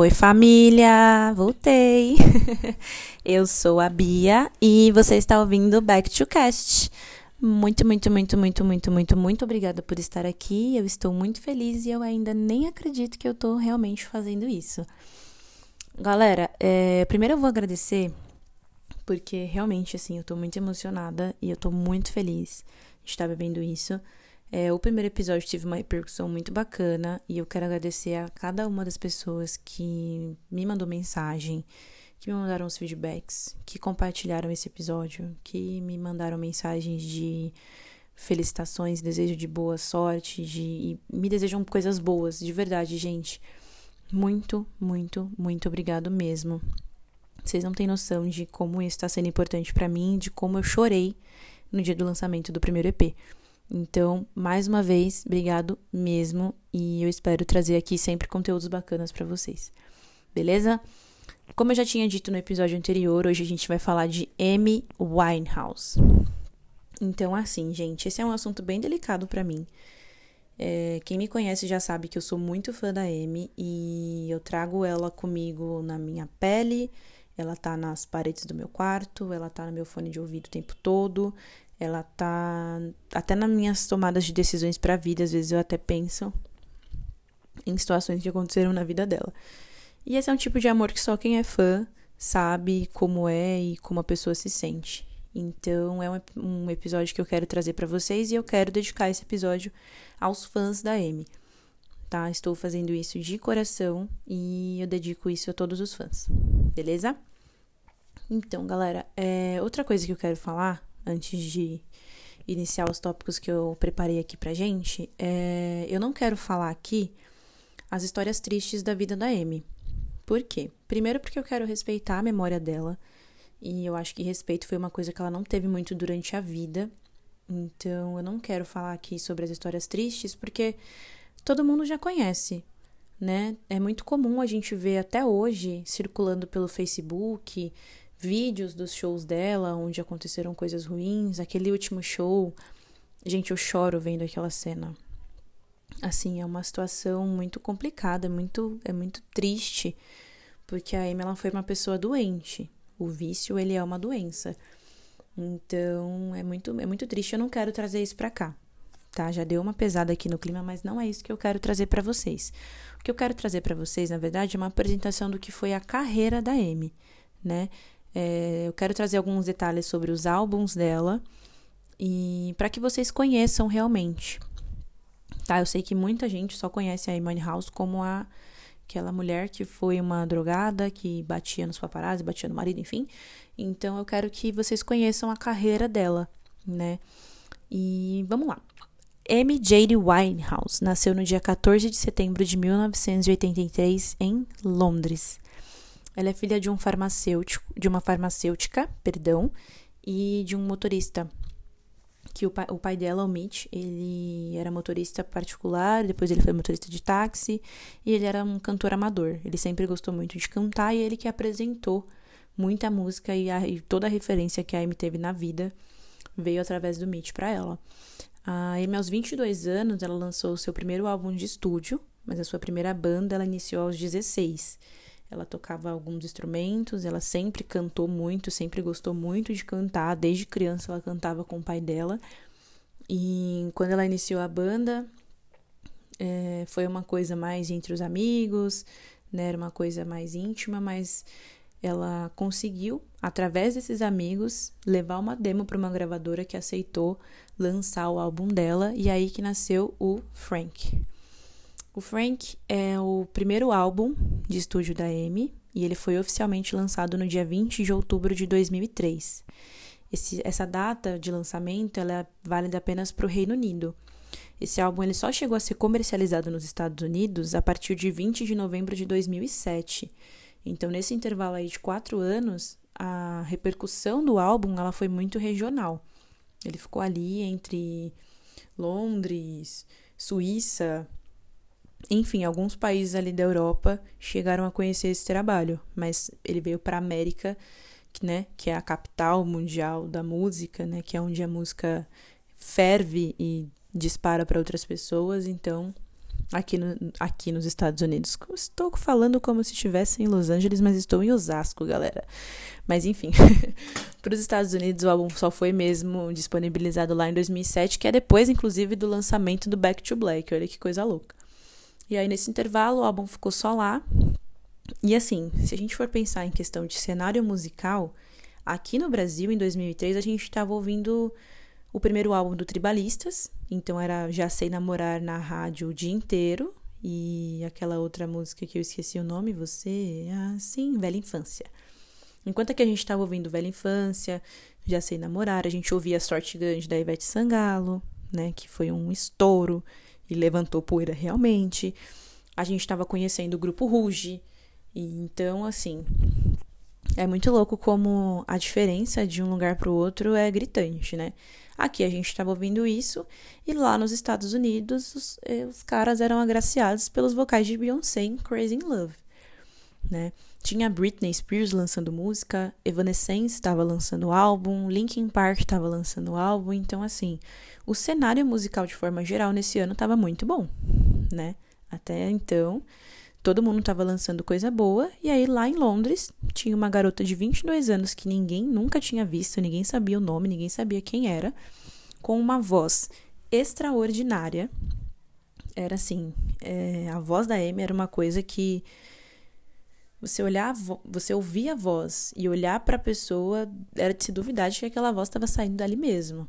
Oi, família! Voltei! Eu sou a Bia e você está ouvindo Back to Cast. Muito, muito, muito, muito, muito, muito, muito obrigada por estar aqui. Eu estou muito feliz e eu ainda nem acredito que eu estou realmente fazendo isso. Galera, é, primeiro eu vou agradecer porque realmente, assim, eu estou muito emocionada e eu estou muito feliz de estar bebendo isso. É, o primeiro episódio teve uma repercussão muito bacana e eu quero agradecer a cada uma das pessoas que me mandou mensagem, que me mandaram os feedbacks, que compartilharam esse episódio, que me mandaram mensagens de felicitações, desejo de boa sorte, de e me desejam coisas boas, de verdade, gente. Muito, muito, muito obrigado mesmo. Vocês não têm noção de como isso está sendo importante para mim, de como eu chorei no dia do lançamento do primeiro EP. Então, mais uma vez, obrigado mesmo e eu espero trazer aqui sempre conteúdos bacanas para vocês. Beleza? Como eu já tinha dito no episódio anterior, hoje a gente vai falar de Amy Winehouse. Então, assim, gente, esse é um assunto bem delicado para mim. É, quem me conhece já sabe que eu sou muito fã da Amy e eu trago ela comigo na minha pele. Ela tá nas paredes do meu quarto, ela tá no meu fone de ouvido o tempo todo, ela tá até nas minhas tomadas de decisões para a vida, às vezes eu até penso em situações que aconteceram na vida dela. E esse é um tipo de amor que só quem é fã sabe como é e como a pessoa se sente. Então é um, um episódio que eu quero trazer para vocês e eu quero dedicar esse episódio aos fãs da Amy. Tá? Estou fazendo isso de coração e eu dedico isso a todos os fãs. Beleza? Então, galera, é, outra coisa que eu quero falar antes de iniciar os tópicos que eu preparei aqui pra gente, é, eu não quero falar aqui as histórias tristes da vida da Amy. Por quê? Primeiro porque eu quero respeitar a memória dela. E eu acho que respeito foi uma coisa que ela não teve muito durante a vida. Então eu não quero falar aqui sobre as histórias tristes, porque todo mundo já conhece, né? É muito comum a gente ver até hoje circulando pelo Facebook vídeos dos shows dela, onde aconteceram coisas ruins, aquele último show. Gente, eu choro vendo aquela cena. Assim, é uma situação muito complicada, é muito, é muito triste, porque a Amy ela foi uma pessoa doente. O vício, ele é uma doença. Então, é muito, é muito triste, eu não quero trazer isso pra cá. Tá, já deu uma pesada aqui no clima, mas não é isso que eu quero trazer para vocês. O que eu quero trazer para vocês, na verdade, é uma apresentação do que foi a carreira da Amy, né? É, eu quero trazer alguns detalhes sobre os álbuns dela e para que vocês conheçam realmente. Tá, eu sei que muita gente só conhece a Amy House como a aquela mulher que foi uma drogada, que batia nos paparazzi, batia no marido, enfim. Então eu quero que vocês conheçam a carreira dela, né? E vamos lá. Amy Jade Winehouse nasceu no dia 14 de setembro de 1983 em Londres. Ela é filha de um farmacêutico, de uma farmacêutica, perdão, e de um motorista. Que o pai, o pai dela, o Mitch, ele era motorista particular, depois ele foi motorista de táxi e ele era um cantor amador. Ele sempre gostou muito de cantar e ele que apresentou muita música e, a, e toda a referência que a Amy teve na vida veio através do Mitch para ela. A Amy, aos 22 anos, ela lançou o seu primeiro álbum de estúdio, mas a sua primeira banda ela iniciou aos 16. Ela tocava alguns instrumentos, ela sempre cantou muito, sempre gostou muito de cantar. Desde criança ela cantava com o pai dela. E quando ela iniciou a banda, é, foi uma coisa mais entre os amigos, né? Era uma coisa mais íntima, mas ela conseguiu, através desses amigos, levar uma demo para uma gravadora que aceitou lançar o álbum dela e aí que nasceu o Frank. O Frank é o primeiro álbum de estúdio da Amy e ele foi oficialmente lançado no dia 20 de outubro de 2003. Esse, essa data de lançamento ela é válida apenas para o Reino Unido. Esse álbum ele só chegou a ser comercializado nos Estados Unidos a partir de 20 de novembro de 2007. Então, nesse intervalo aí de quatro anos, a repercussão do álbum ela foi muito regional. Ele ficou ali entre Londres, Suíça, enfim, alguns países ali da Europa chegaram a conhecer esse trabalho, mas ele veio para a América, né, que é a capital mundial da música, né, que é onde a música ferve e dispara para outras pessoas, então aqui, no, aqui nos Estados Unidos. Estou falando como se estivesse em Los Angeles, mas estou em Osasco, galera. Mas enfim, para os Estados Unidos o álbum só foi mesmo disponibilizado lá em 2007, que é depois, inclusive, do lançamento do Back to Black. Olha que coisa louca. E aí, nesse intervalo, o álbum ficou só lá. E assim, se a gente for pensar em questão de cenário musical, aqui no Brasil, em 2003, a gente estava ouvindo o primeiro álbum do Tribalistas, então era Já Sei Namorar na rádio o dia inteiro, e aquela outra música que eu esqueci o nome, Você, assim, Velha Infância. Enquanto que a gente estava ouvindo Velha Infância, Já Sei Namorar, a gente ouvia Sorte Grande da Ivete Sangalo, né, que foi um estouro e levantou poeira realmente. A gente estava conhecendo o grupo Ruge, e então, assim, é muito louco como a diferença de um lugar para o outro é gritante, né? Aqui a gente estava ouvindo isso, e lá nos Estados Unidos os, eh, os caras eram agraciados pelos vocais de Beyoncé em Crazy in Love, né? Tinha Britney Spears lançando música, Evanescence estava lançando álbum, Linkin Park estava lançando álbum, então assim, o cenário musical de forma geral nesse ano estava muito bom, né? Até então, todo mundo estava lançando coisa boa, e aí lá em Londres tinha uma garota de 22 anos que ninguém nunca tinha visto, ninguém sabia o nome, ninguém sabia quem era, com uma voz extraordinária. Era assim, é, a voz da Amy era uma coisa que você olhar, você ouvir a voz e olhar para a pessoa, era de se duvidar de que aquela voz estava saindo dali mesmo.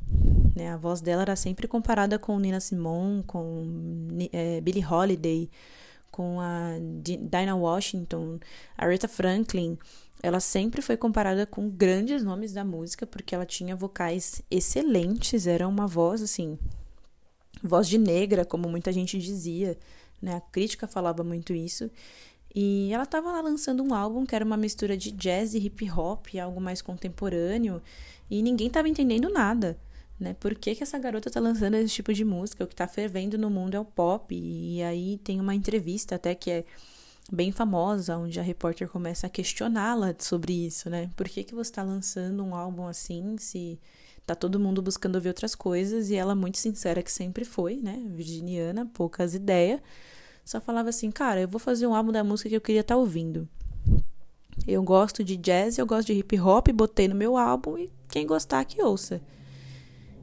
Né? A voz dela era sempre comparada com Nina Simone, com é, Billie Holiday, com a Dinah Washington, a Rita Franklin. Ela sempre foi comparada com grandes nomes da música, porque ela tinha vocais excelentes, era uma voz assim, voz de negra, como muita gente dizia, né? A crítica falava muito isso. E ela estava lá lançando um álbum que era uma mistura de jazz e hip hop, algo mais contemporâneo, e ninguém estava entendendo nada, né? Por que, que essa garota está lançando esse tipo de música? O que está fervendo no mundo é o pop. E aí tem uma entrevista até que é bem famosa, onde a repórter começa a questioná-la sobre isso, né? Por que, que você está lançando um álbum assim, se tá todo mundo buscando ouvir outras coisas? E ela, muito sincera que sempre foi, né? Virginiana, poucas ideias só falava assim, cara, eu vou fazer um álbum da música que eu queria estar tá ouvindo. Eu gosto de jazz, eu gosto de hip hop, botei no meu álbum e quem gostar que ouça.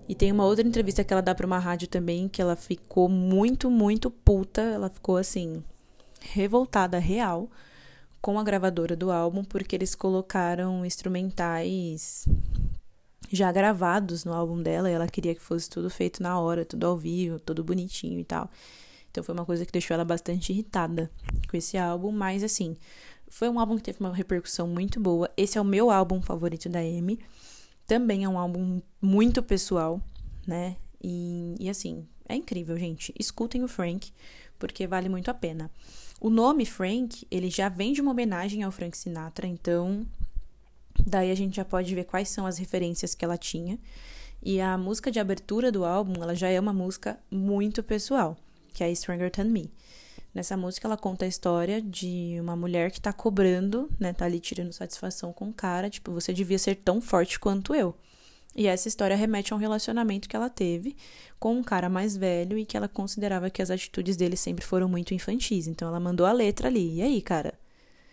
E tem uma outra entrevista que ela dá para uma rádio também que ela ficou muito, muito puta, ela ficou assim revoltada real com a gravadora do álbum porque eles colocaram instrumentais já gravados no álbum dela e ela queria que fosse tudo feito na hora, tudo ao vivo, tudo bonitinho e tal. Então foi uma coisa que deixou ela bastante irritada com esse álbum, mas assim, foi um álbum que teve uma repercussão muito boa. Esse é o meu álbum favorito da Amy. Também é um álbum muito pessoal, né? E, e assim, é incrível, gente. Escutem o Frank, porque vale muito a pena. O nome Frank, ele já vem de uma homenagem ao Frank Sinatra, então daí a gente já pode ver quais são as referências que ela tinha. E a música de abertura do álbum, ela já é uma música muito pessoal que é Stronger Than Me. Nessa música ela conta a história de uma mulher que tá cobrando, né, tá ali tirando satisfação com o cara, tipo, você devia ser tão forte quanto eu. E essa história remete a um relacionamento que ela teve com um cara mais velho e que ela considerava que as atitudes dele sempre foram muito infantis. Então ela mandou a letra ali. E aí, cara?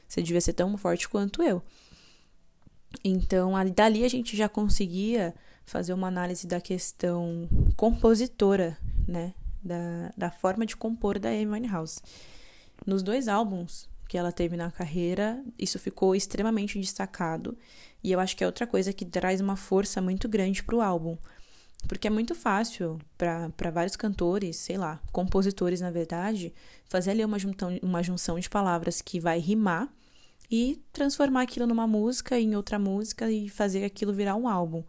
Você devia ser tão forte quanto eu. Então, dali a gente já conseguia fazer uma análise da questão compositora, né? Da, da forma de compor da Amy Winehouse. Nos dois álbuns que ela teve na carreira, isso ficou extremamente destacado. E eu acho que é outra coisa que traz uma força muito grande para o álbum. Porque é muito fácil para vários cantores, sei lá, compositores na verdade, fazer ali uma, juntão, uma junção de palavras que vai rimar e transformar aquilo numa música, em outra música e fazer aquilo virar um álbum.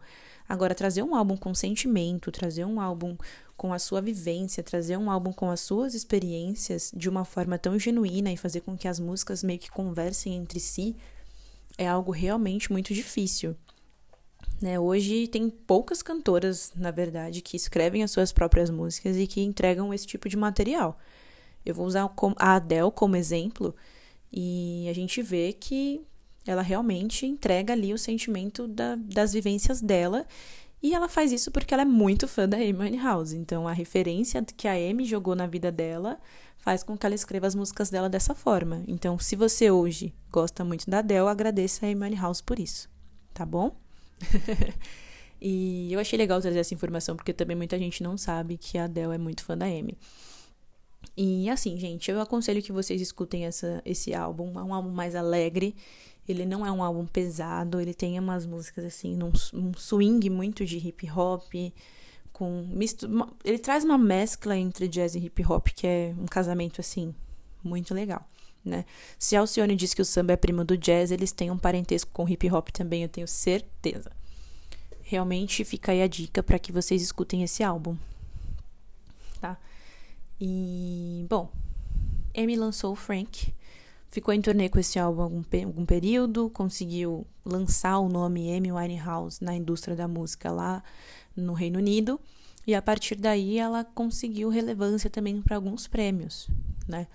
Agora, trazer um álbum com sentimento, trazer um álbum com a sua vivência, trazer um álbum com as suas experiências de uma forma tão genuína e fazer com que as músicas meio que conversem entre si, é algo realmente muito difícil. Né? Hoje tem poucas cantoras, na verdade, que escrevem as suas próprias músicas e que entregam esse tipo de material. Eu vou usar a Adele como exemplo e a gente vê que ela realmente entrega ali o sentimento da, das vivências dela E ela faz isso porque ela é muito fã da Amy Winehouse. Então, a referência que a Amy jogou na vida dela faz com que ela escreva as músicas dela dessa forma. Então, se você hoje gosta muito da Adele, agradeça a Amy Winehouse por isso. Tá bom? e eu achei legal trazer essa informação, porque também muita gente não sabe que a Adele é muito fã da Amy. E assim, gente, eu aconselho que vocês escutem essa, esse álbum. É um álbum mais alegre. Ele não é um álbum pesado. Ele tem umas músicas assim, num, um swing muito de hip hop. Com misto, ele traz uma mescla entre jazz e hip hop, que é um casamento assim, muito legal. Né? Se Alcione diz que o samba é primo do jazz, eles têm um parentesco com hip hop também, eu tenho certeza. Realmente fica aí a dica para que vocês escutem esse álbum. Tá? E, bom, Amy lançou o Frank, ficou em turnê com esse álbum algum, algum período, conseguiu lançar o nome Amy Winehouse na indústria da música lá no Reino Unido, e a partir daí ela conseguiu relevância também para alguns prêmios, né?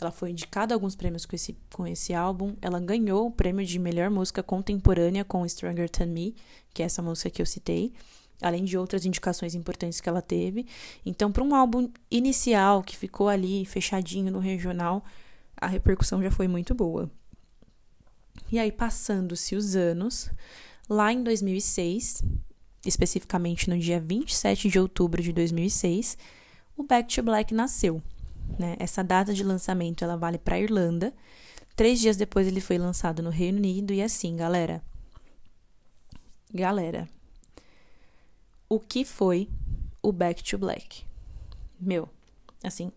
Ela foi indicada a alguns prêmios com esse, com esse álbum. Ela ganhou o prêmio de melhor música contemporânea com Stronger Than Me, que é essa música que eu citei além de outras indicações importantes que ela teve. Então, para um álbum inicial que ficou ali fechadinho no regional, a repercussão já foi muito boa. E aí, passando-se os anos, lá em 2006, especificamente no dia 27 de outubro de 2006, o Back to Black nasceu. Né? Essa data de lançamento ela vale para a Irlanda. Três dias depois ele foi lançado no Reino Unido e assim, galera. Galera, o que foi o Back to Black. Meu, assim,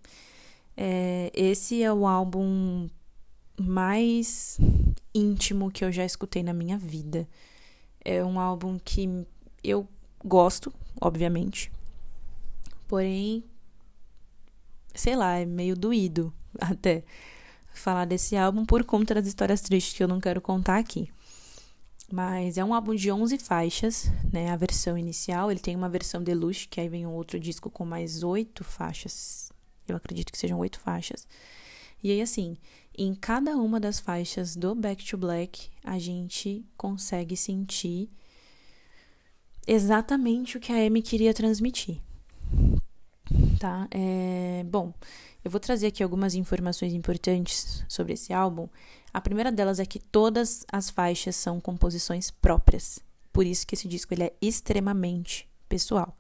é, esse é o álbum mais íntimo que eu já escutei na minha vida. É um álbum que eu gosto, obviamente, porém, sei lá, é meio doído até falar desse álbum por conta das histórias tristes que eu não quero contar aqui. Mas é um álbum de 11 faixas, né? A versão inicial. Ele tem uma versão deluxe, que aí vem um outro disco com mais oito faixas. Eu acredito que sejam oito faixas. E aí, assim, em cada uma das faixas do Back to Black, a gente consegue sentir exatamente o que a Amy queria transmitir. Tá? É... Bom, eu vou trazer aqui algumas informações importantes sobre esse álbum a primeira delas é que todas as faixas são composições próprias. Por isso que esse disco ele é extremamente pessoal.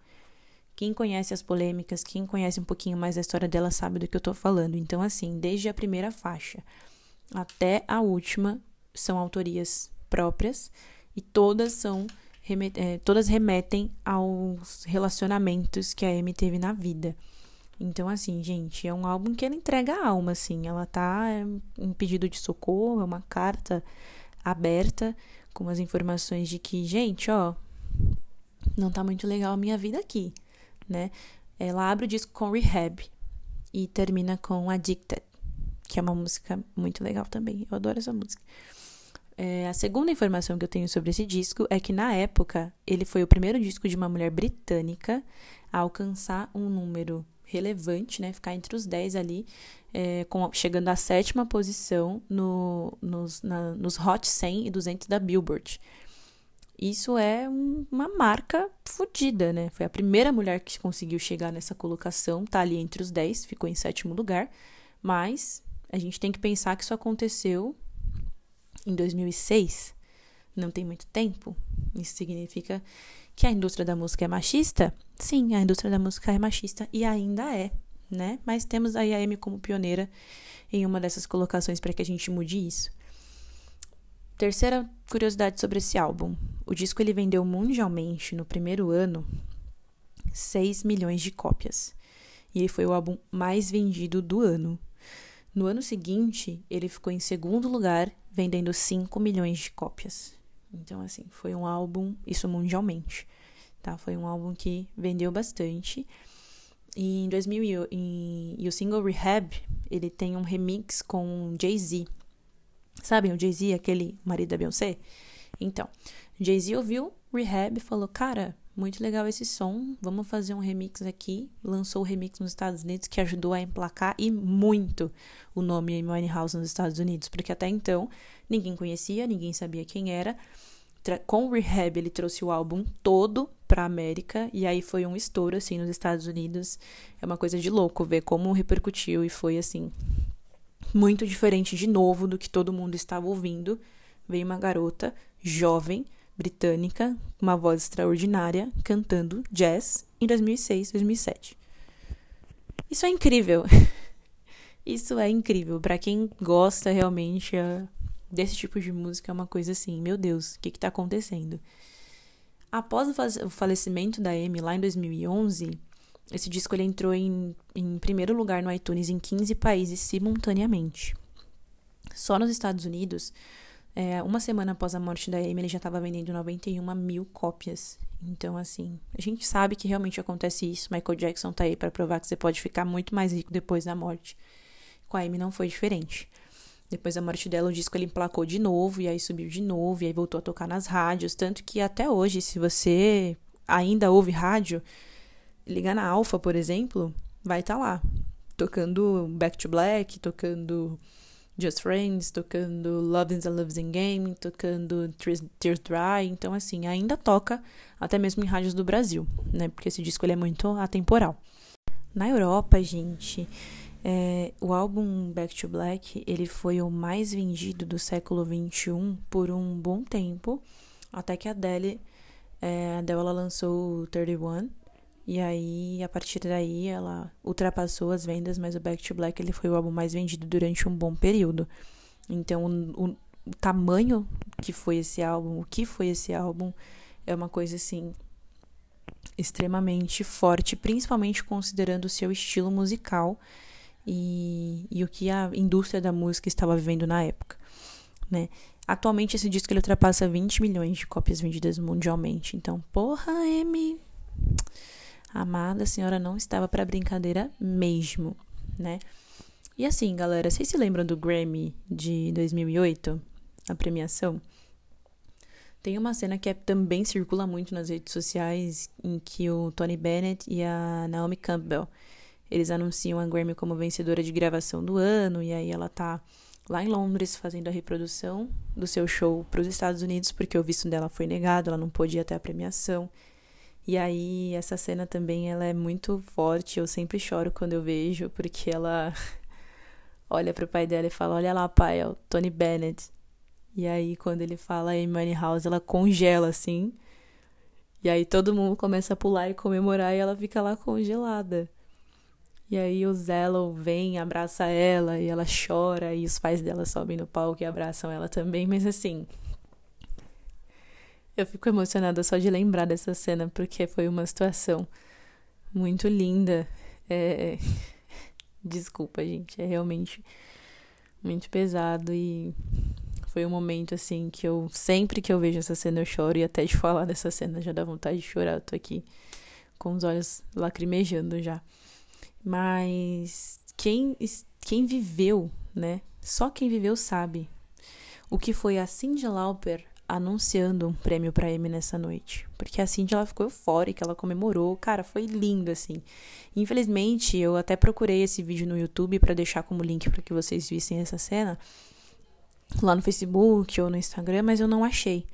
Quem conhece as polêmicas, quem conhece um pouquinho mais da história dela sabe do que eu tô falando. Então, assim, desde a primeira faixa até a última são autorias próprias e todas são é, todas remetem aos relacionamentos que a Amy teve na vida. Então, assim, gente, é um álbum que ela entrega a alma, assim. Ela tá é um pedido de socorro, é uma carta aberta com as informações de que, gente, ó, não tá muito legal a minha vida aqui, né? Ela abre o disco com Rehab e termina com Addicted, que é uma música muito legal também. Eu adoro essa música. É, a segunda informação que eu tenho sobre esse disco é que, na época, ele foi o primeiro disco de uma mulher britânica a alcançar um número relevante, né? Ficar entre os 10 ali, é, com, chegando à sétima posição no, nos, na, nos Hot 100 e 200 da Billboard. Isso é um, uma marca fodida, né? Foi a primeira mulher que conseguiu chegar nessa colocação, tá ali entre os 10, ficou em sétimo lugar, mas a gente tem que pensar que isso aconteceu em 2006, não tem muito tempo. Isso significa que a indústria da música é machista? Sim, a indústria da música é machista e ainda é, né? Mas temos a Amy como pioneira em uma dessas colocações para que a gente mude isso. Terceira curiosidade sobre esse álbum. O disco ele vendeu mundialmente no primeiro ano 6 milhões de cópias. E ele foi o álbum mais vendido do ano. No ano seguinte, ele ficou em segundo lugar, vendendo 5 milhões de cópias. Então, assim, foi um álbum, isso mundialmente, tá? Foi um álbum que vendeu bastante. E em 2000, e, e o single Rehab, ele tem um remix com Jay-Z. Sabem o Jay-Z, aquele marido da Beyoncé? Então, Jay-Z ouviu Rehab e falou: Cara, muito legal esse som, vamos fazer um remix aqui. Lançou o remix nos Estados Unidos que ajudou a emplacar e muito o nome Amy House nos Estados Unidos, porque até então ninguém conhecia, ninguém sabia quem era. Com o Rehab ele trouxe o álbum todo pra América e aí foi um estouro assim nos Estados Unidos. É uma coisa de louco ver como repercutiu e foi assim muito diferente de novo do que todo mundo estava ouvindo. Veio uma garota jovem britânica, uma voz extraordinária, cantando jazz em 2006, 2007. Isso é incrível. Isso é incrível. Para quem gosta realmente é, desse tipo de música, é uma coisa assim: meu Deus, o que, que tá acontecendo? Após o falecimento da Amy lá em 2011, esse disco ele entrou em, em primeiro lugar no iTunes em 15 países simultaneamente. Só nos Estados Unidos, é, uma semana após a morte da Amy, ele já estava vendendo 91 mil cópias. Então, assim, a gente sabe que realmente acontece isso. Michael Jackson tá aí para provar que você pode ficar muito mais rico depois da morte. Com a Amy não foi diferente. Depois da morte dela, o disco ele emplacou de novo, e aí subiu de novo, e aí voltou a tocar nas rádios. Tanto que até hoje, se você ainda ouve rádio, ligar na Alpha, por exemplo, vai estar tá lá. Tocando Back to Black, tocando Just Friends, tocando Love is a Loves in Game, tocando Tears Dry. Então, assim, ainda toca até mesmo em rádios do Brasil, né? Porque esse disco ele é muito atemporal. Na Europa, gente, é, o álbum Back to Black ele foi o mais vendido do século XXI por um bom tempo, até que a Adele, é, a Adele ela lançou 31, e aí, a partir daí, ela ultrapassou as vendas, mas o Back to Black ele foi o álbum mais vendido durante um bom período. Então, o, o, o tamanho que foi esse álbum, o que foi esse álbum, é uma coisa assim extremamente forte, principalmente considerando o seu estilo musical e, e o que a indústria da música estava vivendo na época, né? Atualmente esse disco ele ultrapassa 20 milhões de cópias vendidas mundialmente. Então, porra, M, amada, a senhora não estava para brincadeira mesmo, né? E assim, galera, vocês se lembram do Grammy de 2008, a premiação? Tem uma cena que é, também circula muito nas redes sociais em que o Tony Bennett e a Naomi Campbell eles anunciam a Grammy como vencedora de gravação do ano e aí ela tá lá em Londres fazendo a reprodução do seu show para os Estados Unidos porque o visto dela foi negado, ela não ir até a premiação. E aí essa cena também ela é muito forte, eu sempre choro quando eu vejo, porque ela olha pro pai dela e fala: "Olha lá, pai, é o Tony Bennett". E aí quando ele fala em Money House, ela congela assim. E aí todo mundo começa a pular e comemorar e ela fica lá congelada. E aí o Zello vem, abraça ela e ela chora e os pais dela sobem no palco e abraçam ela também, mas assim, eu fico emocionada só de lembrar dessa cena, porque foi uma situação muito linda. É... Desculpa, gente, é realmente muito pesado e foi um momento assim que eu sempre que eu vejo essa cena eu choro e até de falar dessa cena já dá vontade de chorar. Eu tô aqui com os olhos lacrimejando já. Mas quem quem viveu, né? Só quem viveu sabe o que foi a Cyndi Lauper anunciando um prêmio para Amy nessa noite. Porque a Cindy ela ficou eufórica, ela comemorou. Cara, foi lindo assim. Infelizmente, eu até procurei esse vídeo no YouTube para deixar como link para que vocês vissem essa cena lá no Facebook ou no Instagram, mas eu não achei.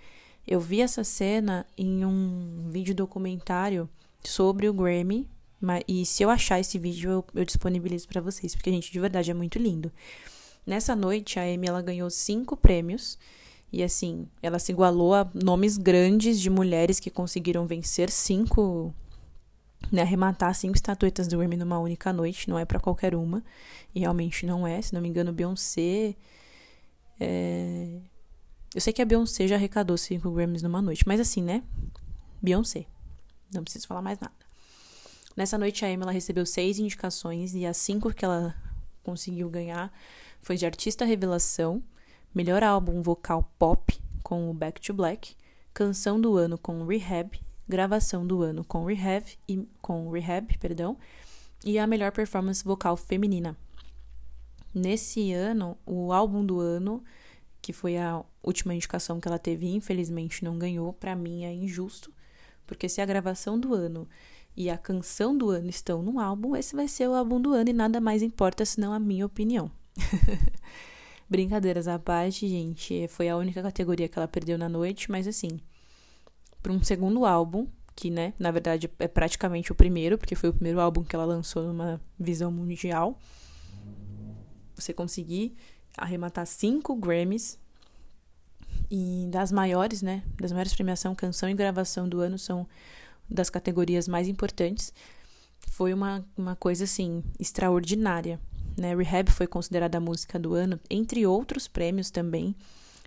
Eu vi essa cena em um vídeo documentário sobre o Grammy, e se eu achar esse vídeo eu, eu disponibilizo para vocês, porque gente, de verdade é muito lindo. Nessa noite a Amy ela ganhou cinco prêmios e assim, ela se igualou a nomes grandes de mulheres que conseguiram vencer cinco, né, arrematar cinco estatuetas do Grammy numa única noite, não é para qualquer uma. E realmente não é, se não me engano, Beyoncé. É... Eu sei que a Beyoncé já arrecadou cinco Grammys numa noite, mas assim, né? Beyoncé. Não preciso falar mais nada. Nessa noite, a Emma ela recebeu seis indicações e as cinco que ela conseguiu ganhar foi de artista revelação, melhor álbum vocal pop com o Back to Black, canção do ano com Rehab, gravação do ano com Rehab e com Rehab, perdão, e a melhor performance vocal feminina. Nesse ano, o álbum do ano, que foi a última indicação que ela teve, infelizmente não ganhou, para mim é injusto, porque se a gravação do ano e a canção do ano estão no álbum, esse vai ser o álbum do ano e nada mais importa senão a minha opinião. Brincadeiras à parte, gente, foi a única categoria que ela perdeu na noite, mas assim, para um segundo álbum, que, né, na verdade é praticamente o primeiro, porque foi o primeiro álbum que ela lançou numa visão mundial. Você conseguir arrematar cinco Grammys e das maiores, né, das maiores premiação, canção e gravação do ano são das categorias mais importantes. Foi uma, uma coisa assim extraordinária, né? Rehab foi considerada a música do ano, entre outros prêmios também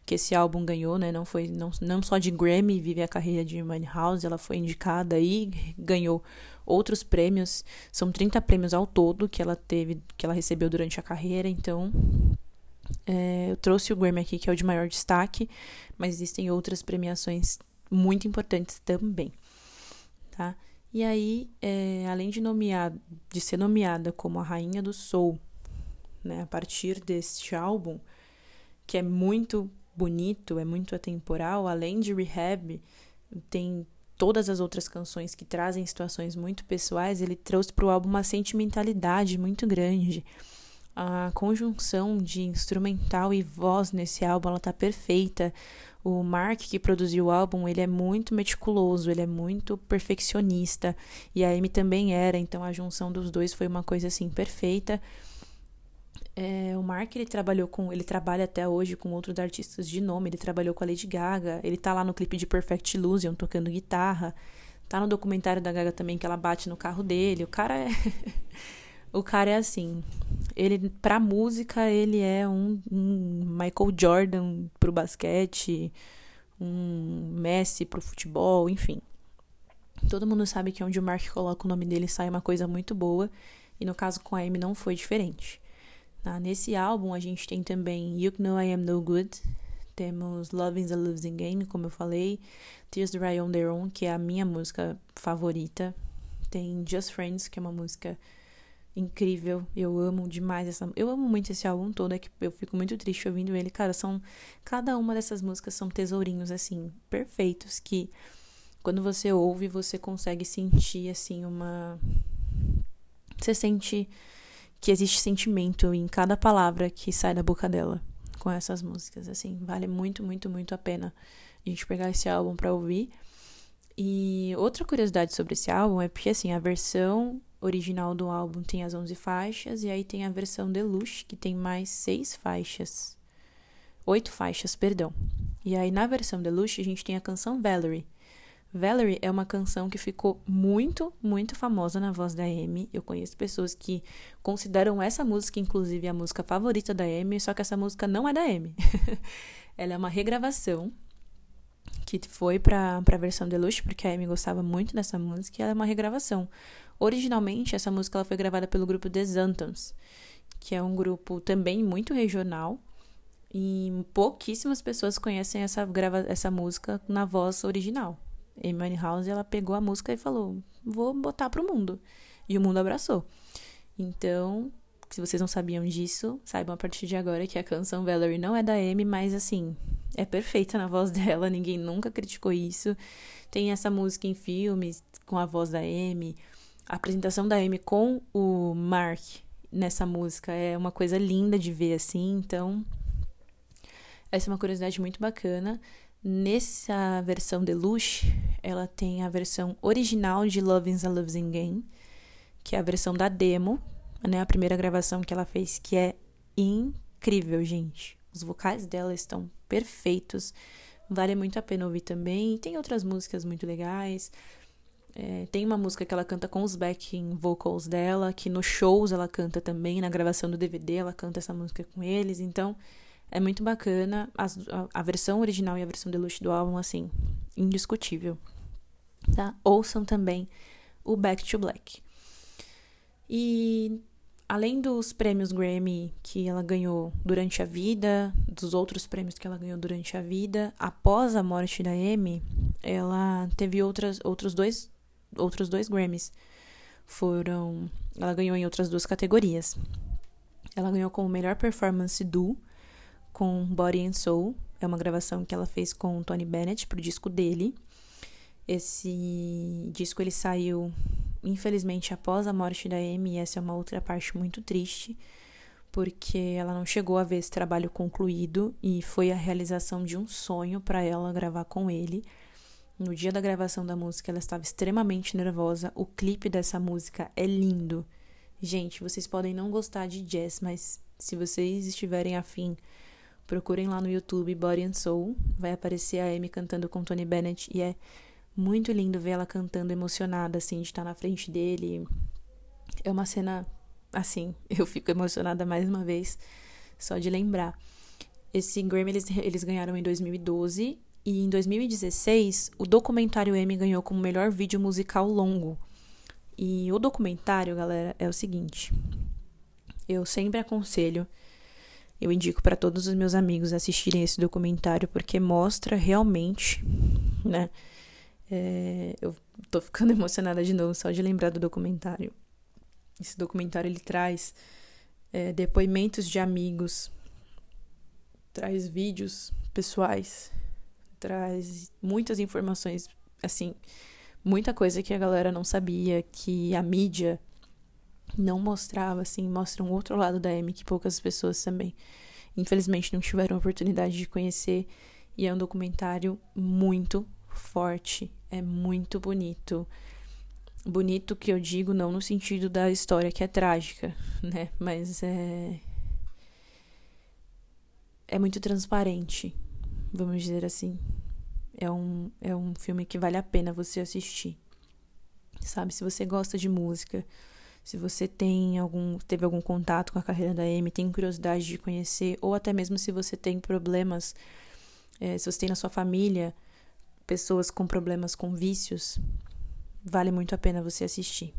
que esse álbum ganhou, né? Não foi não, não só de Grammy vive a carreira de House, ela foi indicada e ganhou outros prêmios. São 30 prêmios ao todo que ela teve, que ela recebeu durante a carreira. Então, é, eu trouxe o Grammy aqui que é o de maior destaque, mas existem outras premiações muito importantes também, tá? E aí, é, além de nomear, de ser nomeada como a rainha do soul, né, a partir deste álbum, que é muito bonito, é muito atemporal, além de Rehab, tem todas as outras canções que trazem situações muito pessoais, ele trouxe para o álbum uma sentimentalidade muito grande. A conjunção de instrumental e voz nesse álbum, ela tá perfeita. O Mark que produziu o álbum, ele é muito meticuloso, ele é muito perfeccionista, e a Amy também era, então a junção dos dois foi uma coisa assim perfeita. É, o Mark ele trabalhou com, ele trabalha até hoje com outros artistas de nome. Ele trabalhou com a Lady Gaga. Ele tá lá no clipe de Perfect Illusion tocando guitarra. Tá no documentário da Gaga também que ela bate no carro dele. O cara é o cara é assim. Ele pra música ele é um, um Michael Jordan pro basquete, um Messi pro futebol, enfim. Todo mundo sabe que onde o Mark coloca o nome dele sai uma coisa muito boa. E no caso com a Amy não foi diferente. Tá? Nesse álbum a gente tem também You Know I Am No Good, temos Loving the Losing Game, como eu falei, Tears Dry On Their Own, que é a minha música favorita, tem Just Friends, que é uma música incrível, eu amo demais essa, eu amo muito esse álbum todo, é que eu fico muito triste ouvindo ele, cara, são, cada uma dessas músicas são tesourinhos, assim, perfeitos, que quando você ouve, você consegue sentir, assim, uma, você sente que existe sentimento em cada palavra que sai da boca dela com essas músicas. Assim, vale muito, muito, muito a pena a gente pegar esse álbum para ouvir. E outra curiosidade sobre esse álbum é porque, assim, a versão original do álbum tem as 11 faixas, e aí tem a versão deluxe, que tem mais seis faixas. Oito faixas, perdão. E aí, na versão deluxe, a gente tem a canção Valerie, Valerie é uma canção que ficou muito, muito famosa na voz da Amy. Eu conheço pessoas que consideram essa música, inclusive, a música favorita da Amy, só que essa música não é da Amy. Ela é uma regravação que foi para a versão deluxe, porque a Amy gostava muito dessa música, e ela é uma regravação. Originalmente, essa música ela foi gravada pelo grupo The Zantons, que é um grupo também muito regional, e pouquíssimas pessoas conhecem essa, grava essa música na voz original. Amy House ela pegou a música e falou: vou botar pro mundo. E o mundo abraçou. Então, se vocês não sabiam disso, saibam a partir de agora que a canção Valerie não é da Amy, mas assim, é perfeita na voz dela, ninguém nunca criticou isso. Tem essa música em filmes com a voz da Amy. A apresentação da Amy com o Mark nessa música é uma coisa linda de ver assim, então essa é uma curiosidade muito bacana. Nessa versão deluxe, ela tem a versão original de Loving the Losing Game, que é a versão da demo, né? A primeira gravação que ela fez, que é incrível, gente. Os vocais dela estão perfeitos. Vale muito a pena ouvir também. Tem outras músicas muito legais. É, tem uma música que ela canta com os backing vocals dela, que nos shows ela canta também, na gravação do DVD ela canta essa música com eles. Então, é muito bacana. a, a, versão original e a versão deluxe do álbum, assim, indiscutível. Tá? Ouçam também o Back to Black. E além dos prêmios Grammy que ela ganhou durante a vida, dos outros prêmios que ela ganhou durante a vida, após a morte da Amy, ela teve outras, outros dois outros dois Grammys. Foram, ela ganhou em outras duas categorias. Ela ganhou como melhor performance duo com Body and Soul. É uma gravação que ela fez com o Tony Bennett pro disco dele. Esse disco ele saiu infelizmente após a morte da Amy, e essa é uma outra parte muito triste, porque ela não chegou a ver esse trabalho concluído e foi a realização de um sonho para ela gravar com ele. No dia da gravação da música, ela estava extremamente nervosa. O clipe dessa música é lindo. Gente, vocês podem não gostar de jazz, mas se vocês estiverem afim, procurem lá no YouTube Body and Soul. Vai aparecer a Amy cantando com Tony Bennett e é muito lindo ver ela cantando emocionada, assim, de estar na frente dele. É uma cena, assim, eu fico emocionada mais uma vez, só de lembrar. Esse Grammy eles, eles ganharam em 2012 e em 2016 o documentário Emmy ganhou como melhor vídeo musical longo. E o documentário, galera, é o seguinte: eu sempre aconselho, eu indico para todos os meus amigos assistirem esse documentário porque mostra realmente, né? É, eu tô ficando emocionada de novo só de lembrar do documentário. Esse documentário ele traz é, depoimentos de amigos, traz vídeos pessoais, traz muitas informações, assim, muita coisa que a galera não sabia, que a mídia não mostrava, assim, mostra um outro lado da Amy que poucas pessoas também, infelizmente, não tiveram oportunidade de conhecer. E é um documentário muito forte, é muito bonito. Bonito que eu digo não no sentido da história que é trágica, né? Mas é é muito transparente, vamos dizer assim. É um, é um filme que vale a pena você assistir. Sabe, se você gosta de música, se você tem algum teve algum contato com a carreira da Amy, tem curiosidade de conhecer, ou até mesmo se você tem problemas, é, se você tem na sua família pessoas com problemas com vícios, vale muito a pena você assistir.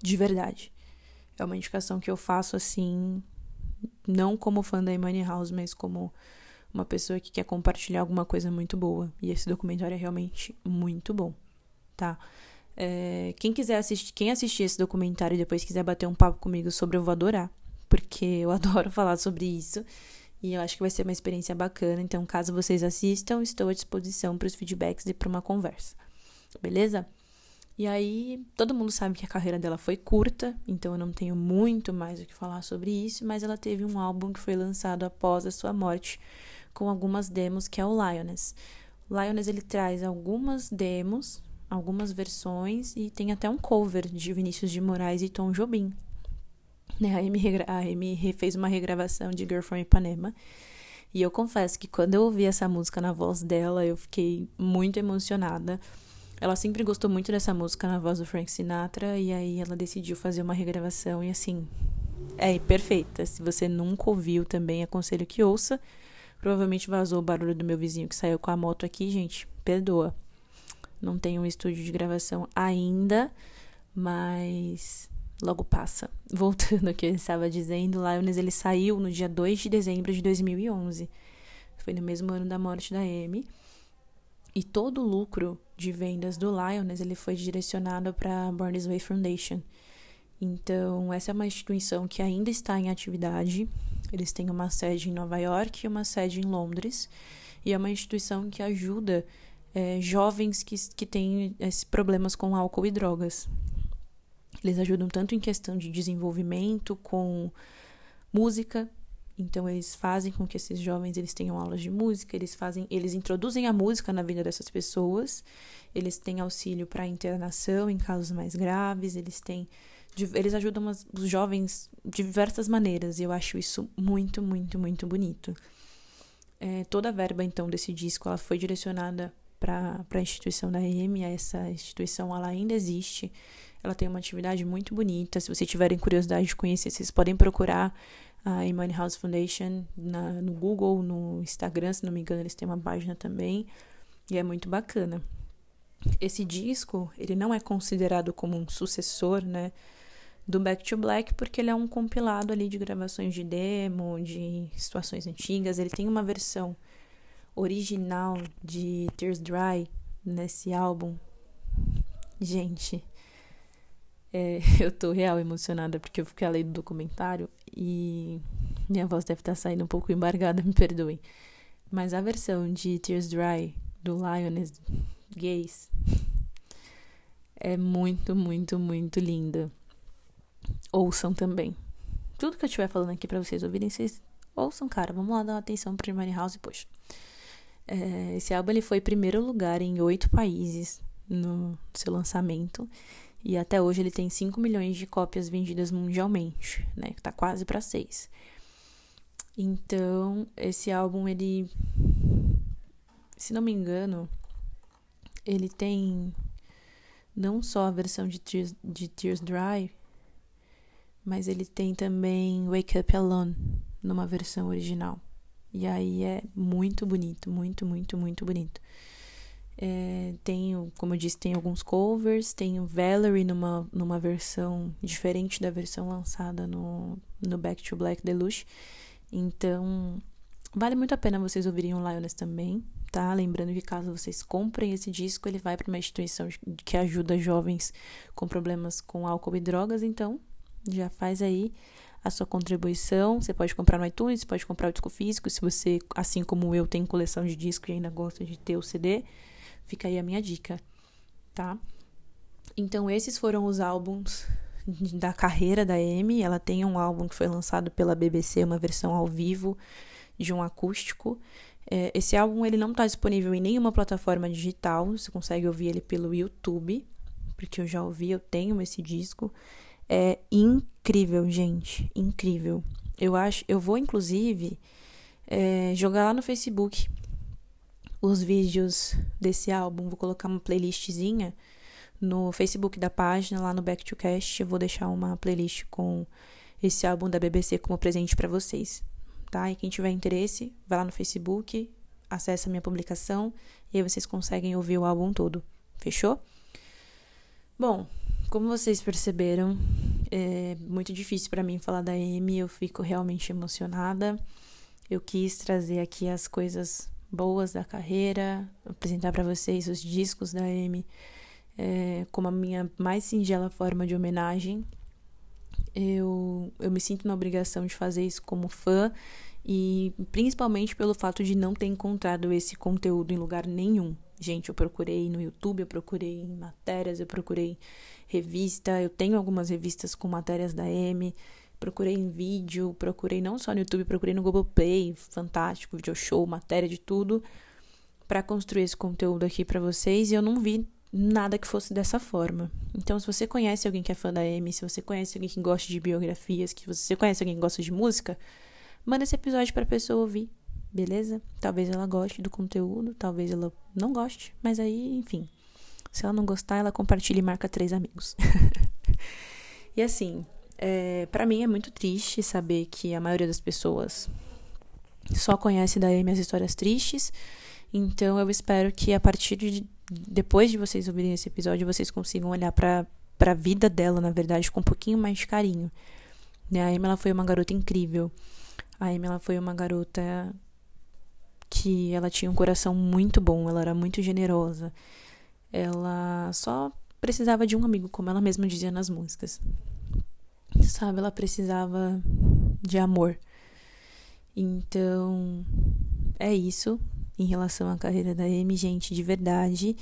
De verdade. É uma indicação que eu faço assim, não como fã da Imani House, mas como uma pessoa que quer compartilhar alguma coisa muito boa. E esse documentário é realmente muito bom, tá? É, quem quiser assistir, quem assistir esse documentário e depois quiser bater um papo comigo sobre, eu vou adorar, porque eu adoro falar sobre isso. E eu acho que vai ser uma experiência bacana. Então, caso vocês assistam, estou à disposição para os feedbacks e para uma conversa. Beleza? E aí, todo mundo sabe que a carreira dela foi curta, então eu não tenho muito mais o que falar sobre isso, mas ela teve um álbum que foi lançado após a sua morte, com algumas demos, que é o Lioness. O Lioness ele traz algumas demos, algumas versões e tem até um cover de Vinícius de Moraes e Tom Jobim, né? A Amy, a Amy fez uma regravação de Girl from Ipanema. E eu confesso que quando eu ouvi essa música na voz dela, eu fiquei muito emocionada. Ela sempre gostou muito dessa música na voz do Frank Sinatra, e aí ela decidiu fazer uma regravação, e assim, é perfeita. Se você nunca ouviu também, aconselho que ouça. Provavelmente vazou o barulho do meu vizinho que saiu com a moto aqui, gente. Perdoa. Não tem um estúdio de gravação ainda, mas logo passa. Voltando ao que eu estava dizendo, Lioness ele saiu no dia 2 de dezembro de 2011. Foi no mesmo ano da morte da Amy. E todo o lucro de vendas do Lioness ele foi direcionado para a Born This Way Foundation. Então, essa é uma instituição que ainda está em atividade. Eles têm uma sede em Nova York e uma sede em Londres. E é uma instituição que ajuda é, jovens que, que têm esses problemas com álcool e drogas. Eles ajudam tanto em questão de desenvolvimento com música, então eles fazem com que esses jovens eles tenham aulas de música, eles fazem, eles introduzem a música na vida dessas pessoas. Eles têm auxílio para internação em casos mais graves, eles têm eles ajudam os jovens de diversas maneiras e eu acho isso muito, muito, muito bonito. É, toda a verba então desse disco ela foi direcionada para a instituição da EM, essa instituição ela ainda existe ela tem uma atividade muito bonita. Se vocês tiverem curiosidade de conhecer, vocês podem procurar a Imani House Foundation na, no Google, no Instagram, se não me engano, eles têm uma página também. E é muito bacana. Esse disco, ele não é considerado como um sucessor, né? do Back to Black, porque ele é um compilado ali de gravações de demo, de situações antigas. Ele tem uma versão original de Tears Dry nesse álbum. Gente, é, eu tô real emocionada porque eu fiquei além do documentário e minha voz deve estar tá saindo um pouco embargada, me perdoem. Mas a versão de Tears Dry do Lioness Gays é muito, muito, muito linda. Ouçam também. Tudo que eu estiver falando aqui para vocês ouvirem, vocês ouçam, cara. Vamos lá dar uma atenção pro Money House, poxa. É, esse álbum ele foi primeiro lugar em oito países no seu lançamento. E até hoje ele tem 5 milhões de cópias vendidas mundialmente, né? Tá quase para 6. Então, esse álbum ele se não me engano, ele tem não só a versão de Tears, de Tears Dry, mas ele tem também Wake Up Alone numa versão original. E aí é muito bonito, muito, muito, muito bonito. É, tem, como eu disse, tem alguns covers, tem o Valerie numa, numa versão diferente da versão lançada no, no Back to Black Deluxe. Então, vale muito a pena vocês ouvirem o Lioness também, tá? Lembrando que caso vocês comprem esse disco, ele vai para uma instituição que ajuda jovens com problemas com álcool e drogas, então já faz aí a sua contribuição. Você pode comprar no iTunes, pode comprar o disco físico, se você, assim como eu, tem coleção de disco e ainda gosta de ter o CD. Fica aí a minha dica, tá? Então, esses foram os álbuns da carreira da Amy. Ela tem um álbum que foi lançado pela BBC, uma versão ao vivo de um acústico. É, esse álbum ele não está disponível em nenhuma plataforma digital. Você consegue ouvir ele pelo YouTube, porque eu já ouvi, eu tenho esse disco. É incrível, gente, incrível. Eu acho, eu vou inclusive é, jogar lá no Facebook os vídeos desse álbum. Vou colocar uma playlistzinha no Facebook da página, lá no Back to Cast. Eu vou deixar uma playlist com esse álbum da BBC como presente para vocês, tá? E quem tiver interesse, vai lá no Facebook, acessa a minha publicação e aí vocês conseguem ouvir o álbum todo. Fechou? Bom, como vocês perceberam, é muito difícil para mim falar da Amy, eu fico realmente emocionada. Eu quis trazer aqui as coisas boas da carreira, apresentar para vocês os discos da Amy é, como a minha mais singela forma de homenagem. Eu, eu me sinto na obrigação de fazer isso como fã e principalmente pelo fato de não ter encontrado esse conteúdo em lugar nenhum. Gente, eu procurei no YouTube, eu procurei em matérias, eu procurei revista, eu tenho algumas revistas com matérias da M, procurei em vídeo, procurei não só no YouTube, procurei no Google Play, fantástico, video show, matéria de tudo, para construir esse conteúdo aqui para vocês e eu não vi nada que fosse dessa forma. Então, se você conhece alguém que é fã da Amy, se você conhece alguém que gosta de biografias, que você conhece alguém que gosta de música, manda esse episódio para pessoa ouvir, beleza? Talvez ela goste do conteúdo, talvez ela não goste, mas aí, enfim. Se ela não gostar, ela compartilha e marca três amigos. e assim, é, para mim é muito triste saber que a maioria das pessoas só conhece da Amy as histórias tristes. Então eu espero que a partir de depois de vocês ouvirem esse episódio, vocês consigam olhar para para a vida dela, na verdade, com um pouquinho mais de carinho. Né? A Amy ela foi uma garota incrível. A Amy ela foi uma garota que ela tinha um coração muito bom, ela era muito generosa. Ela só precisava de um amigo, como ela mesma dizia nas músicas sabe? Ela precisava de amor. Então, é isso em relação à carreira da Amy, gente, de verdade.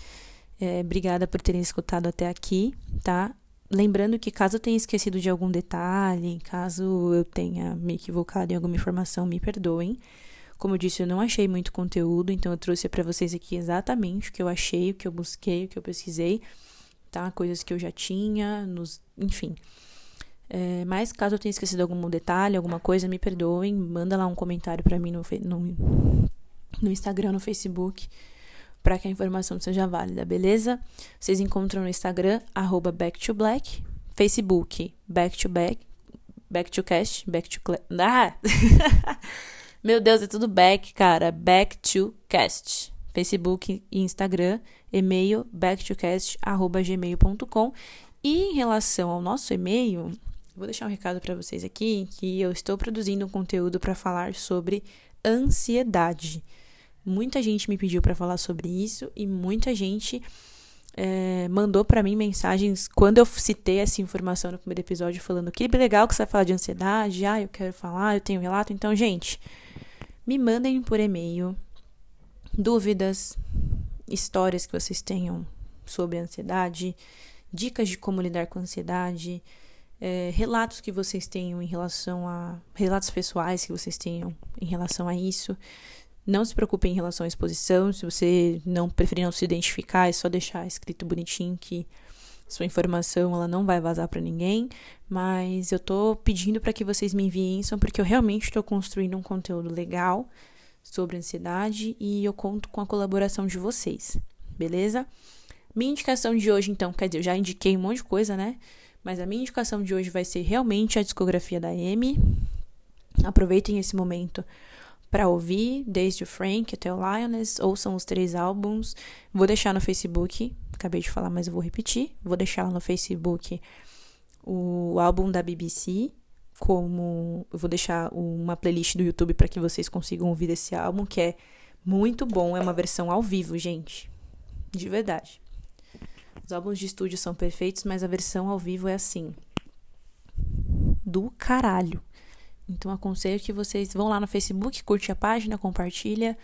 É, obrigada por terem escutado até aqui, tá? Lembrando que caso eu tenha esquecido de algum detalhe, caso eu tenha me equivocado em alguma informação, me perdoem. Como eu disse, eu não achei muito conteúdo, então eu trouxe para vocês aqui exatamente o que eu achei, o que eu busquei, o que eu pesquisei, tá? Coisas que eu já tinha, nos, enfim. É, mas caso eu tenha esquecido algum detalhe, alguma coisa, me perdoem. Manda lá um comentário para mim no, no, no Instagram, no Facebook, para que a informação seja válida, beleza? Vocês encontram no Instagram, arroba backtoblack, Facebook, back to back, back to back to... Ah! Meu Deus, é tudo back, cara. Back to cast. Facebook e Instagram, e-mail backtocast@gmail.com. E em relação ao nosso e-mail, Vou deixar um recado para vocês aqui que eu estou produzindo um conteúdo para falar sobre ansiedade. Muita gente me pediu para falar sobre isso e muita gente é, mandou para mim mensagens quando eu citei essa informação no primeiro episódio, falando que legal que você vai falar de ansiedade, ah, eu quero falar, eu tenho relato. Então, gente, me mandem por e-mail dúvidas, histórias que vocês tenham sobre ansiedade, dicas de como lidar com ansiedade é, relatos que vocês tenham em relação a. relatos pessoais que vocês tenham em relação a isso. Não se preocupe em relação à exposição. Se você não preferir não se identificar, é só deixar escrito bonitinho que sua informação ela não vai vazar para ninguém. Mas eu tô pedindo para que vocês me enviem isso porque eu realmente estou construindo um conteúdo legal sobre ansiedade e eu conto com a colaboração de vocês, beleza? Minha indicação de hoje, então, quer dizer, eu já indiquei um monte de coisa, né? Mas a minha indicação de hoje vai ser realmente a discografia da Amy. Aproveitem esse momento para ouvir, desde o Frank até o Lioness, ouçam os três álbuns. Vou deixar no Facebook, acabei de falar, mas eu vou repetir. Vou deixar lá no Facebook o álbum da BBC, como eu vou deixar uma playlist do YouTube para que vocês consigam ouvir esse álbum, que é muito bom, é uma versão ao vivo, gente. De verdade. Os álbuns de estúdio são perfeitos, mas a versão ao vivo é assim. Do caralho. Então aconselho que vocês vão lá no Facebook, curte a página, compartilha,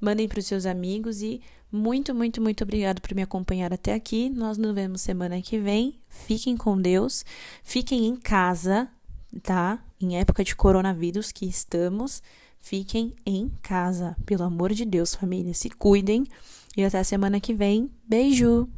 mandem para os seus amigos e muito, muito, muito obrigado por me acompanhar até aqui. Nós nos vemos semana que vem. Fiquem com Deus, fiquem em casa, tá? Em época de coronavírus que estamos, fiquem em casa. Pelo amor de Deus, família, se cuidem. E até semana que vem. Beijo!